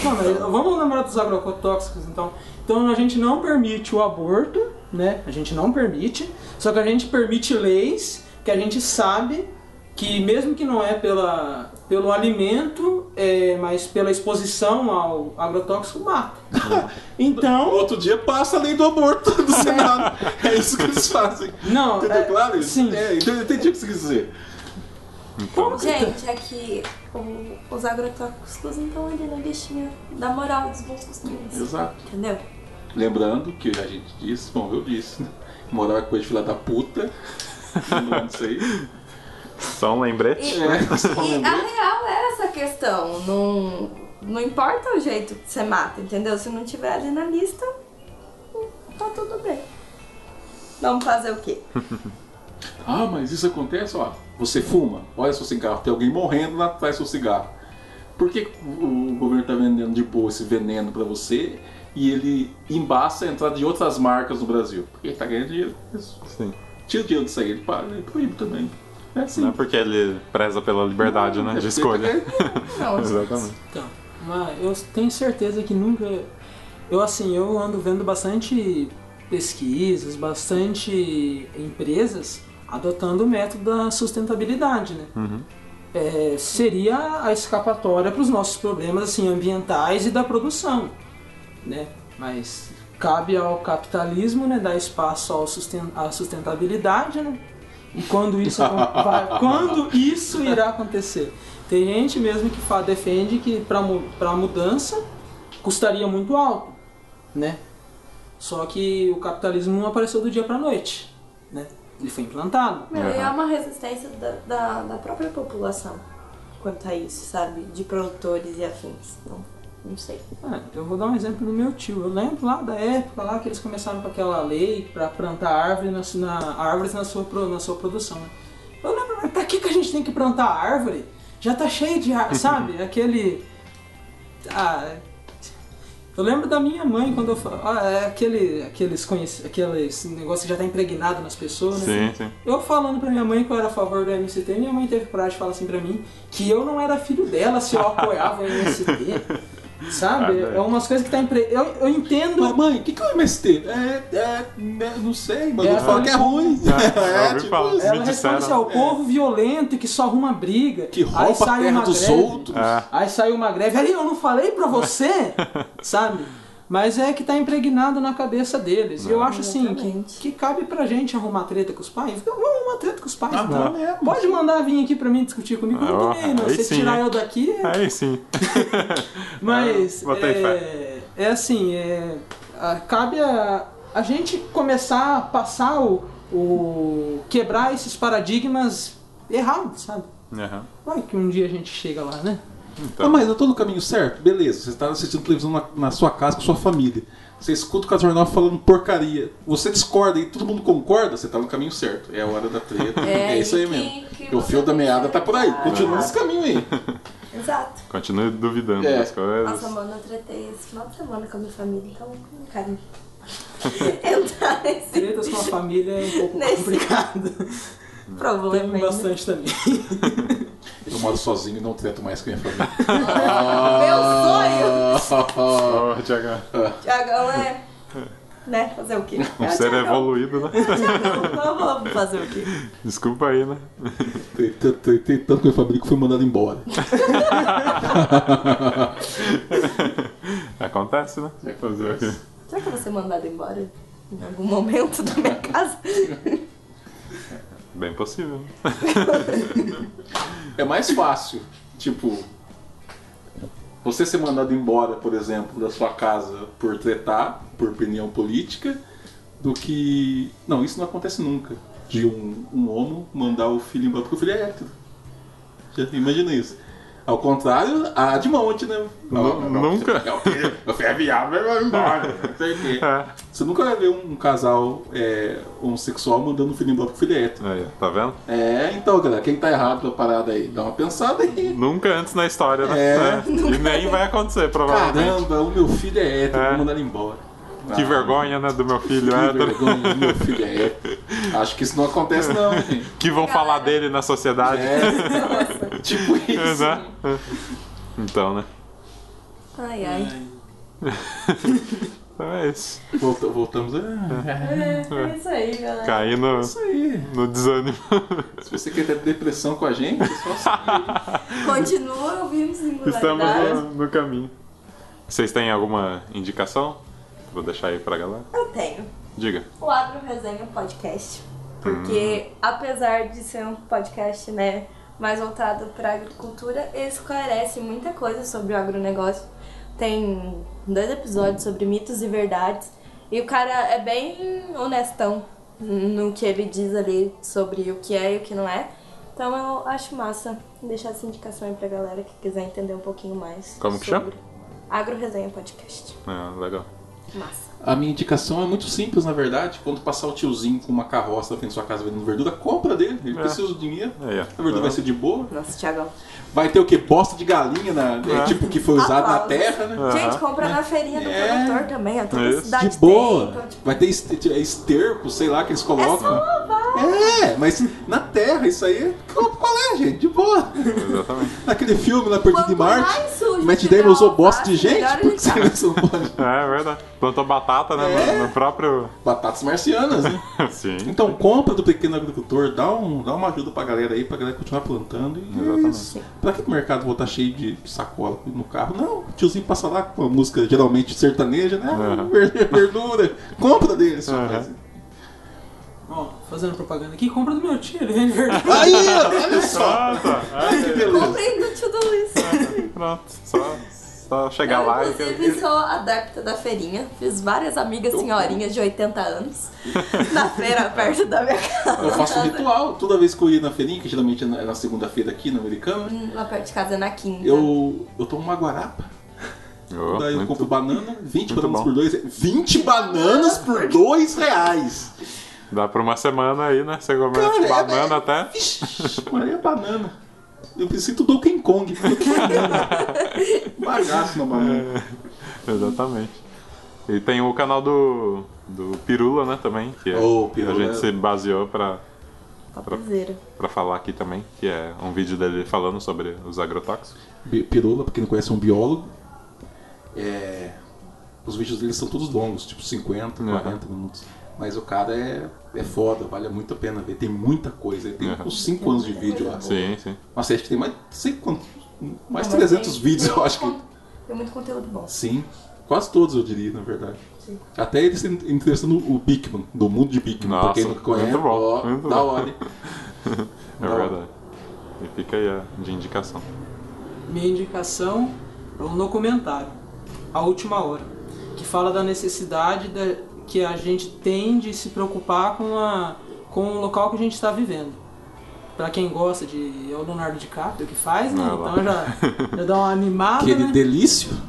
Não, vamos lembrar dos agrotóxicos, então. Então a gente não permite o aborto, né? A gente não permite, só que a gente permite leis que a gente sabe que mesmo que não é pela, pelo alimento, é, mas pela exposição ao agrotóxico mata. Então, outro dia passa a lei do aborto do Senado. é isso que eles fazem. não, Entendeu é, claro isso? sim. É, então entendi o que você quis dizer. Então, Gente, é que o- os agrotóxicos não estão ali na listinha da moral dos bons costumes. Exato. Entendeu? Lembrando que a gente disse, bom, eu disse, né? Moral é coisa de filha da puta. Não sei. só um lembrete. É, só E a lembrei. real é essa questão. Não, não importa o jeito que você mata, entendeu? Se não tiver ali na lista, tá tudo bem. Vamos fazer o quê? Ah, mas isso acontece, ó. Você fuma, olha seu cigarro, tem alguém morrendo lá atrás do seu cigarro. Por que o governo tá vendendo de boa esse veneno pra você e ele embaça a entrada de outras marcas no Brasil? Porque ele tá ganhando dinheiro. com Isso. Sim. Tira o dinheiro disso aí, ele para, ele proíbe também. É sim. Não é porque ele preza pela liberdade, né? É De escolha. Não, Exatamente. Então, mas eu tenho certeza que nunca. Eu assim, eu ando vendo bastante pesquisas, bastante empresas adotando o método da sustentabilidade, né? Uhum. É, seria a escapatória para os nossos problemas assim ambientais e da produção, né? Mas cabe ao capitalismo, né, dar espaço ao susten- à sustentabilidade, né? E quando isso vai- quando isso irá acontecer? Tem gente mesmo que fa- defende que para para mudança custaria muito alto, né? Só que o capitalismo não apareceu do dia para noite, né? Ele foi implantado. Meu, e é uma resistência da, da, da própria população quanto a isso, sabe? De produtores e afins. Não, não sei. Ah, eu vou dar um exemplo do meu tio. Eu lembro lá da época lá que eles começaram com aquela lei para plantar árvore na, na- árvores na sua, na sua produção. né? Eu lembro, mas pra que, que a gente tem que plantar árvore? Já tá cheio de árvore, sabe? Aquele. Ah, eu lembro da minha mãe quando eu falo. Ah, é aquele, aqueles, conheci, aqueles negócio que já tá impregnado nas pessoas, né? Sim, sim. Eu falando pra minha mãe que eu era a favor do MST, minha mãe teve coragem de falar assim pra mim que eu não era filho dela se eu apoiava o MST. Sabe? Ah, É umas coisas que tá empre... eu, eu entendo. Mas, mãe, o que, que é o MST? É, é, né, não sei, mas É, eu falo que é ruim. É, eu ouvi falar. isso. Ela responde assim, disseram. o povo violento que só arruma briga. Que aí rouba a sai terra uma dos greve. outros. É. Aí saiu uma greve. Ali, eu não falei pra você, sabe? Mas é que tá impregnado na cabeça deles. E eu acho assim, que, que cabe pra gente arrumar treta com os pais. Vamos arrumar treta com os pais, Ah, então. mesmo. Pode mandar vir aqui pra mim discutir comigo. Ah, não não. aí Se sim, tirar hein? eu daqui, é- Aí sim. mas Ah, é, é assim, é, a- cabe a, a gente começar a passar o, o quebrar esses paradigmas errados, sabe? Aham. Vai que um dia a gente chega lá, né? Então, Ah, mas eu tô no caminho certo? Beleza, você está assistindo televisão na, na sua casa com sua família. Você escuta o Caso Jornal falando porcaria. Você discorda e todo mundo concorda, você tá no caminho certo. É a hora da treta. É, isso aí que- mesmo. que o fio da meada tem tá por aí. Continua nesse caminho aí. Exato. continue duvidando É. das coisas. Nossa, mano, eu tretei esse final de semana com a minha família, então não quero entrar nesse Tretas com a família é um pouco Nesse- complicado. problema Tem bastante também. Eu moro sozinho e não treto mais com a minha família. Meu sonho! Ô, Tiagão, Tiagão é. Né? Fazer o quê? um É o ser evoluído, né? Vamos fazer o quê? Desculpa aí, né? Tretei tanto com a minha família que fui mandado embora. Acontece, né? Fazer o quê? Será que eu vou ser mandado embora em algum momento da minha casa? Bem possível. É mais fácil, tipo, você ser mandado embora, por exemplo, da sua casa por tretar, por opinião política, do que. Não, isso não acontece nunca. De um, um homo mandar o filho embora porque o filho é hétero. Já imagina isso. Ao contrário, a de monte, né? Nu- nunca. Meu filho, meu filho é viado, vai embora. Não sei o quê. É. Você nunca vai ver um casal é, homossexual mandando o filho embora porque o filho é hétero. Aí, tá vendo? É, então, galera, quem tá errado na parada aí, dá uma pensada aí. Nunca antes na história, né? É. E nem vai acontecer, provavelmente. Caramba, o meu filho é hétero, É. vou mandar ele embora. Que Ah, vergonha, né, do meu filho Que hétero. vergonha, meu filho é hétero. Acho que isso não acontece não, gente. Que vão falar dele na sociedade. É, tipo isso. Né? Então, né? Ai, ai. Então é isso. Volta- voltamos a... É, é isso aí, galera. Cair no, Isso aí. no desânimo. Se você quer ter depressão com a gente, é só seguir. Continua ouvindo Estamos singularidade. no, no caminho. Vocês têm alguma indicação? Vou deixar aí pra galera. Eu tenho. Diga. o Agro Resenha Podcast. Porque, apesar de ser um podcast, né, mais voltado para agricultura, ele esclarece muita coisa sobre o agronegócio. Tem dois episódios sobre mitos e verdades. E o cara é bem honestão no que ele diz ali sobre o que é e o que não é. Então eu acho massa deixar essa indicação aí pra galera que quiser entender um pouquinho mais. Como que sobre Agro Resenha Podcast. É, legal. Massa. A minha indicação é muito simples, na verdade. Quando passar o tiozinho com uma carroça na frente da sua casa vendendo verdura, compra dele. Ele É. precisa de dinheiro. Ó. A verdura vai ser de boa. Nossa, Thiagão. Vai ter o que? Bosta de galinha, na, É. tipo, que foi usado na terra, né? Gente, compra na feirinha do É. produtor também. Toda Isso. cidade De boa. tem. Então, tipo, Vai ter este- esterco, sei lá, que eles é colocam. É, mas na Terra, isso aí. Qual qual é, gente? De boa. Exatamente. Aquele filme lá perdido Quanto em Marte. mais sujo Matt Damon usou bosta de gente? Por que você tá. não pode? É verdade. Plantou batata, né? É. No, no próprio. Batatas marcianas, né? Sim. Então compra do pequeno agricultor, dá, um, dá uma ajuda pra galera aí, pra galera continuar plantando. E é Exatamente. isso. Pra que o mercado voltar cheio de sacola no carro? Não, o tiozinho passa lá com a música geralmente sertaneja, né? Aham. Ver- Verdura. Compra dele, seu Aham. rapaz. Ó, fazendo propaganda aqui, compra do meu tio, ele vende verdade. Aí, ó, olha só. Que beleza. Comprei do tio do Luiz. Pronto. Só, só chegar Eu, lá e. inclusive, sou adepta da feirinha. Fiz várias amigas senhorinhas de 80 anos na feira perto da minha casa. Eu faço um ritual. Toda vez que eu ia na feirinha, que geralmente é na, é na segunda-feira aqui, no americano, né? Lá perto de casa, na quinta. eu, eu tomo uma guarapa. Oh, Daí eu muito- compro banana, 20 muito bananas bom. por dois. 20 bananas por dois reais! Dá pra uma semana aí, né? Você come é- banana é- até. Maria banana. Eu me sinto Donkey Kong. Bagaço na banana. É, exatamente. E tem o canal do, do Pirula, né, também, que é, que a gente é- se baseou pra, Topzera. pra falar aqui também, que é um vídeo dele falando sobre os agrotóxicos. Pirula, pra quem não conhece, é um biólogo. É, Os vídeos dele são todos longos, tipo 50, Uhum. 40 minutos. Mas o cara é, é foda, vale muito a pena ver. Tem muita coisa. Ele tem Uhum. uns 5 anos de vídeo lá. Sim, sim. Nossa, acho que tem mais, sei quanto, mais Não, mas 300 tem- vídeos, tem eu acho que. Tem muito conteúdo bom. Sim, quase todos eu diria, na verdade. Sim. Até ele se entrevistando o Bigman, do mundo de Bigman, pra Nossa, quem não conhece. muito bom, ó, muito da bom. hora. É Da hora. verdade. E fica aí a de indicação. Minha indicação é um documentário, A Última Hora, que fala da necessidade da, que a gente tem de se preocupar com, a, com o local que a gente está vivendo. Pra quem gosta de. É o Leonardo DiCaprio que faz, né? Ah. Então já, já dá uma animada. Aquele né? delício.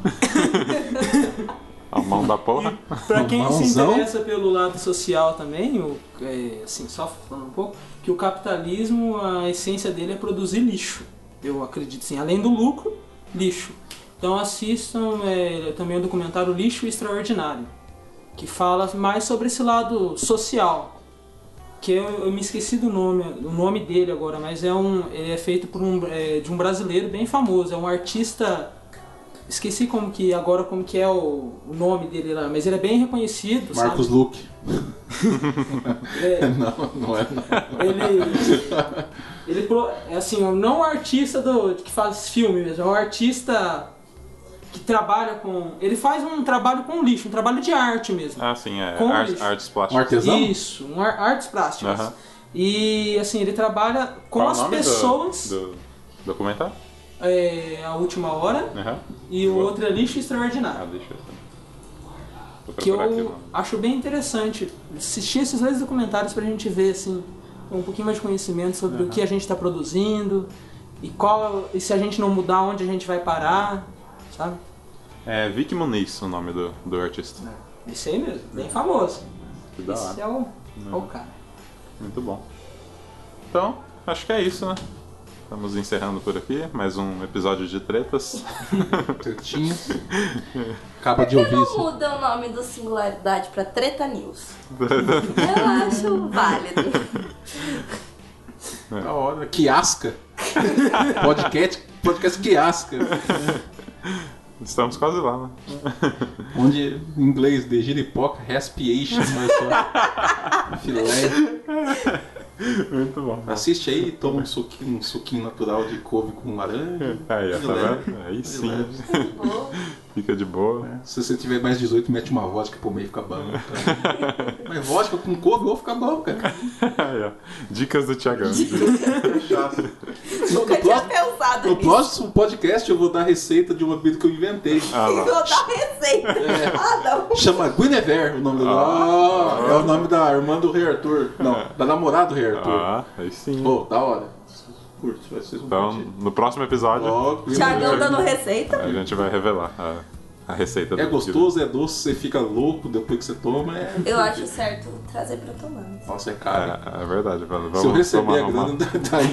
A mão da porra. Pra quem se interessa pelo lado social também, o, é, assim, só falando um pouco, que o capitalismo, a essência dele é produzir lixo. Eu acredito sim, além do lucro, lixo. Então assistam é, também o documentário Lixo Extraordinário, que fala mais sobre esse lado social. Que eu, eu me esqueci do nome, o nome dele agora, mas é um, ele é feito por um, é, de um brasileiro bem famoso, é um artista Esqueci como que agora como que é o, o nome dele lá, mas ele é bem reconhecido, Marcos sabe? Luke. É, Não, não é não. ele ele é assim, não um artista do que faz filme mesmo, é um artista que trabalha com, ele faz um trabalho com lixo, um trabalho de arte mesmo. Ah, sim, é Com ar- lixo. artes Um plásticas. artesão? Isso, um ar- artes plásticas. E assim, ele trabalha com Qual o as nome do- pessoas, Do, documentário? é, a última hora, e o Boa. outro é lixo Ah, extraordinário. deixa eu. Vou que aqui o eu acho bem interessante assistir esses dois documentários pra gente ver assim um pouquinho mais de conhecimento sobre o que a gente está produzindo e qual e se a gente não mudar onde a gente vai parar, sabe? É Vic Muniz o nome do, do artista. Esse aí mesmo, bem famoso. Que da Esse hora. é o, é o cara. Muito bom. Então, acho que é isso, né? Estamos encerrando por aqui. Mais um episódio de tretas. Tretinha. Acaba de Por ouvir que não isso. muda o nome do Singularidade pra Treta News? Eu acho válido. Da hora. Quiasca. Podcast, podcast Quiasca. Estamos quase lá, né? Onde em inglês de giripoca, respiation, mas só filé. Muito bom. Assiste aí e toma um suquinho, um suquinho natural de couve com laranja. Aí, ó, tá vendo? Aí sim. Fica de boa. Se você tiver mais 18, mete uma vodka pro meio fica bom. Tá? Mas vodka com couve ou fica bom, cara. Ó. Dicas do Thiagão. Chato. No, Nunca tinha próximo, pensado no próximo podcast eu vou dar a receita de uma bebida que eu inventei. Ah, Eu vou dar receita. É. Ah, não. Chama Guinevere o nome do Ah. É o nome da irmã do Rei Arthur. Não, da namorada do Rei Arthur. Ah, aí sim. Pô, da hora. Curte, vai ser um Então, curtir. no próximo episódio, Guinevere. dando receita. a gente vai revelar a, a receita É gostoso, é doce, você fica louco depois que você toma. É... Eu acho certo trazer pra tomar. Nossa, é caro. É, é verdade, vamos, Se eu receber a grana, daí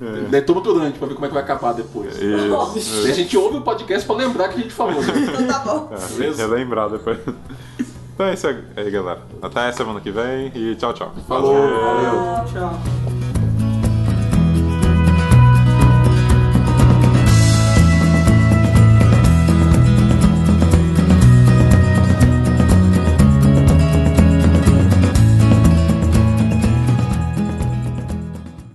eu Daí toma durante pra ver como é que vai acabar depois. Isso. A gente ouve o podcast pra lembrar que a gente falou. Então tá bom. É, relembrar depois. Então é isso aí, galera. Até semana que vem e tchau, tchau. Falou, valeu. Tchau.